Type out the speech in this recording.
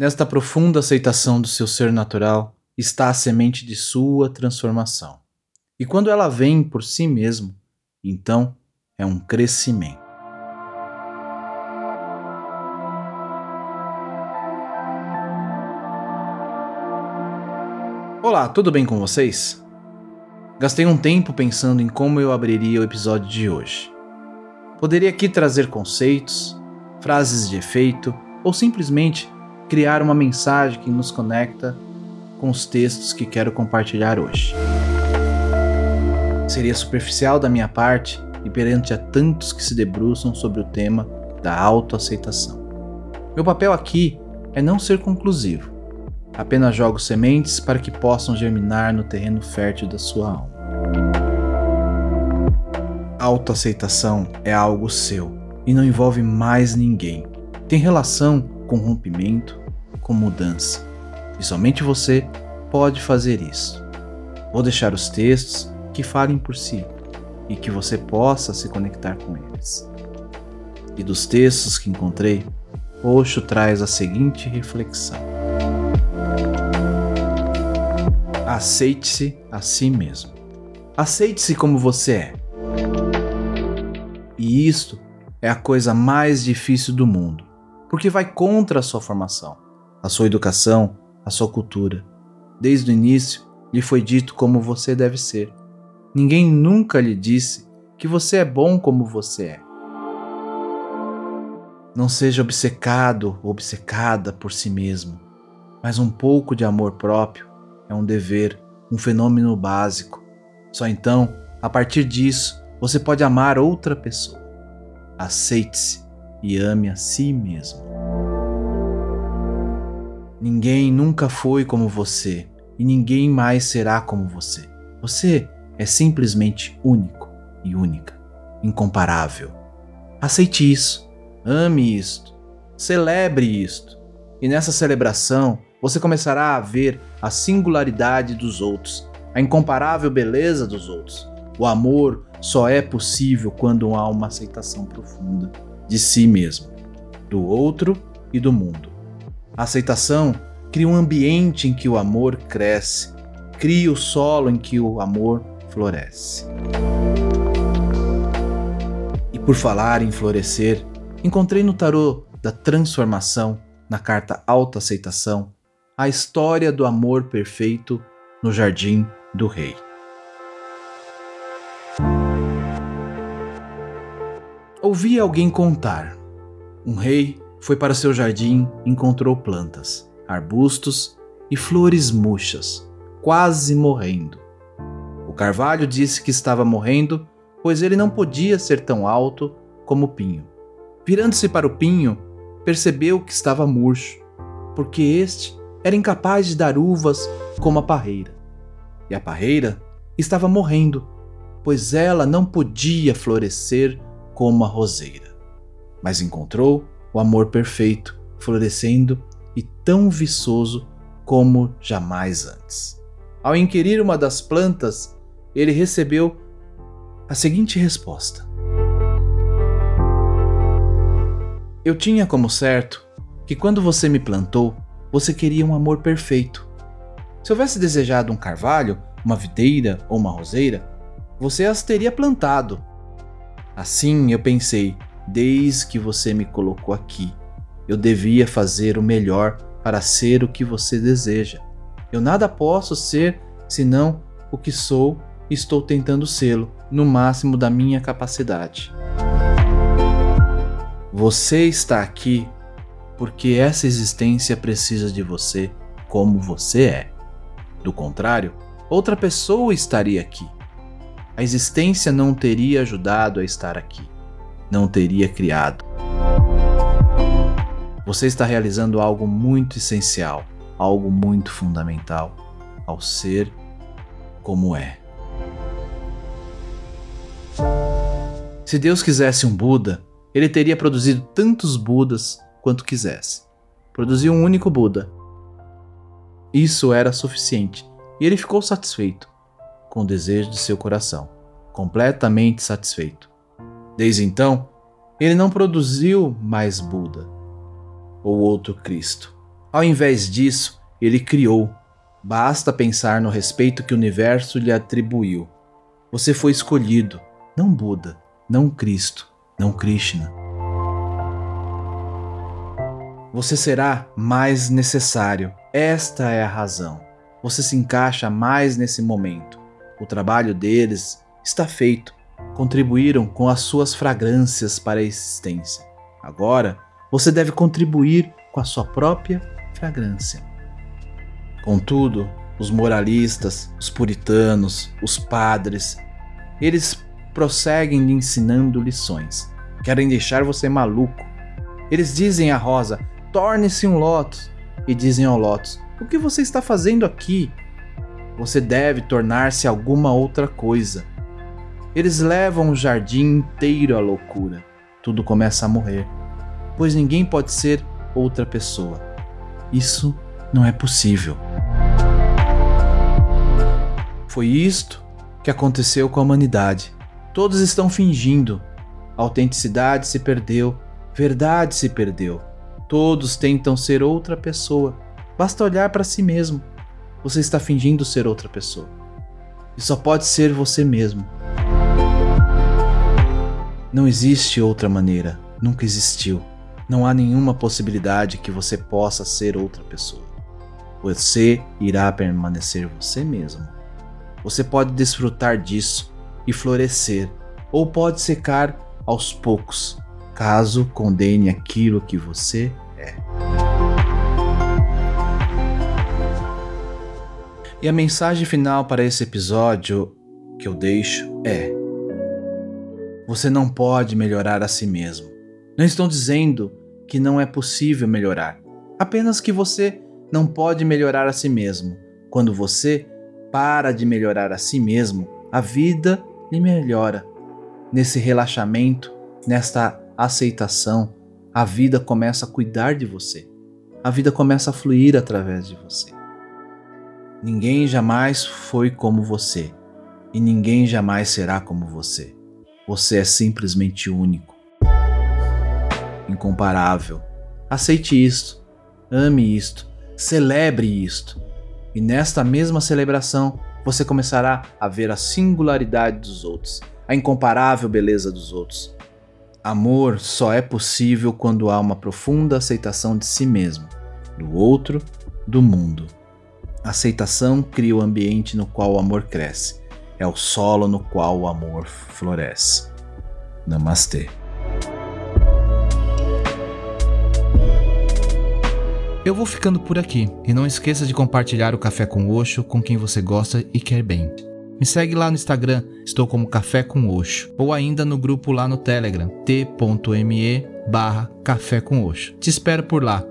Nesta profunda aceitação do seu ser natural está a semente de sua transformação. E quando ela vem por si mesmo, então é um crescimento. Olá, tudo bem com vocês? Gastei um tempo pensando em como eu abriria o episódio de hoje. Poderia aqui trazer conceitos, frases de efeito ou simplesmente criar uma mensagem que nos conecta com os textos que quero compartilhar hoje. Seria superficial da minha parte e perante a tantos que se debruçam sobre o tema da autoaceitação. Meu papel aqui é não ser conclusivo, Apenas jogo sementes para que possam germinar no terreno fértil da sua alma. Autoaceitação é algo seu e não envolve mais ninguém. Tem relação com rompimento, com mudança. E somente você pode fazer isso. Vou deixar os textos que falem por si e que você possa se conectar com eles. E dos textos que encontrei, Osho traz a seguinte reflexão. Aceite-se a si mesmo. Aceite-se como você é. E isto é a coisa mais difícil do mundo, porque vai contra a sua formação, a sua educação, a sua cultura. Desde o início, lhe foi dito como você deve ser. Ninguém nunca lhe disse que você é bom como você é. Não seja obcecado ou obcecada por si mesmo, mas um pouco de amor próprio é um dever, um fenômeno básico. Só então, a partir disso, você pode amar outra pessoa. Aceite-se e ame a si mesmo. Ninguém nunca foi como você e ninguém mais será como você. Você é simplesmente único e única, incomparável. Aceite isso, ame isto, celebre isto. E nessa celebração, você começará a ver a singularidade dos outros, a incomparável beleza dos outros. O amor só é possível quando há uma aceitação profunda de si mesmo, do outro e do mundo. A aceitação cria um ambiente em que o amor cresce, cria o solo em que o amor floresce. E por falar em florescer, encontrei no tarô da transformação, na carta autoaceitação, a história do amor perfeito no jardim do rei. Ouvi alguém contar. Um rei foi para seu jardim encontrou plantas, arbustos e flores murchas, quase morrendo. O carvalho disse que estava morrendo, pois ele não podia ser tão alto como o pinho. Virando-se para o pinho, percebeu que estava murcho, porque este era incapaz de dar uvas como a parreira. E a parreira estava morrendo, pois ela não podia florescer como a roseira. Mas encontrou o amor perfeito, florescendo e tão viçoso como jamais antes. Ao inquirir uma das plantas, ele recebeu a seguinte resposta: Eu tinha como certo que quando você me plantou, você queria um amor perfeito. Se houvesse desejado um carvalho, uma videira ou uma roseira, você as teria plantado. Assim eu pensei, desde que você me colocou aqui, eu devia fazer o melhor para ser o que você deseja. Eu nada posso ser senão o que sou e estou tentando sê-lo no máximo da minha capacidade. Você está aqui porque essa existência precisa de você como você é. Do contrário, outra pessoa estaria aqui. A existência não teria ajudado a estar aqui, não teria criado. Você está realizando algo muito essencial, algo muito fundamental ao ser como é. Se Deus quisesse um Buda, ele teria produzido tantos Budas quanto quisesse. Produziu um único Buda. Isso era suficiente, e ele ficou satisfeito, com o desejo de seu coração, completamente satisfeito. Desde então, ele não produziu mais Buda ou outro Cristo. Ao invés disso, ele criou. Basta pensar no respeito que o universo lhe atribuiu. Você foi escolhido, não Buda, não Cristo, não Krishna. Você será mais necessário. Esta é a razão. Você se encaixa mais nesse momento. O trabalho deles está feito. Contribuíram com as suas fragrâncias para a existência. Agora, você deve contribuir com a sua própria fragrância. Contudo, os moralistas, os puritanos, os padres, eles prosseguem lhe ensinando lições. Querem deixar você maluco. Eles dizem a Rosa: torne-se um Lotus. E dizem ao Lotus: o que você está fazendo aqui? Você deve tornar-se alguma outra coisa. Eles levam o jardim inteiro à loucura. Tudo começa a morrer, pois ninguém pode ser outra pessoa. Isso não é possível. Foi isto que aconteceu com a humanidade. Todos estão fingindo. A autenticidade se perdeu, verdade se perdeu. Todos tentam ser outra pessoa. Basta olhar para si mesmo você está fingindo ser outra pessoa. E só pode ser você mesmo. Não existe outra maneira, nunca existiu. Não há nenhuma possibilidade que você possa ser outra pessoa. Você irá permanecer você mesmo. Você pode desfrutar disso e florescer, ou pode secar aos poucos, caso condene aquilo que você é. E a mensagem final para esse episódio que eu deixo é: Você não pode melhorar a si mesmo. Não estou dizendo que não é possível melhorar, apenas que você não pode melhorar a si mesmo. Quando você para de melhorar a si mesmo, a vida lhe melhora. Nesse relaxamento, nesta aceitação, a vida começa a cuidar de você. A vida começa a fluir através de você. Ninguém jamais foi como você e ninguém jamais será como você. Você é simplesmente único, incomparável. Aceite isto, ame isto, celebre isto. E nesta mesma celebração, você começará a ver a singularidade dos outros, a incomparável beleza dos outros. Amor só é possível quando há uma profunda aceitação de si mesmo, do outro, do mundo. Aceitação cria o ambiente no qual o amor cresce. É o solo no qual o amor floresce. Namastê. Eu vou ficando por aqui e não esqueça de compartilhar o Café com Oxo com quem você gosta e quer bem. Me segue lá no Instagram, estou como Café com Oxo, ou ainda no grupo lá no Telegram, t.me barra Café com Oxo. Te espero por lá.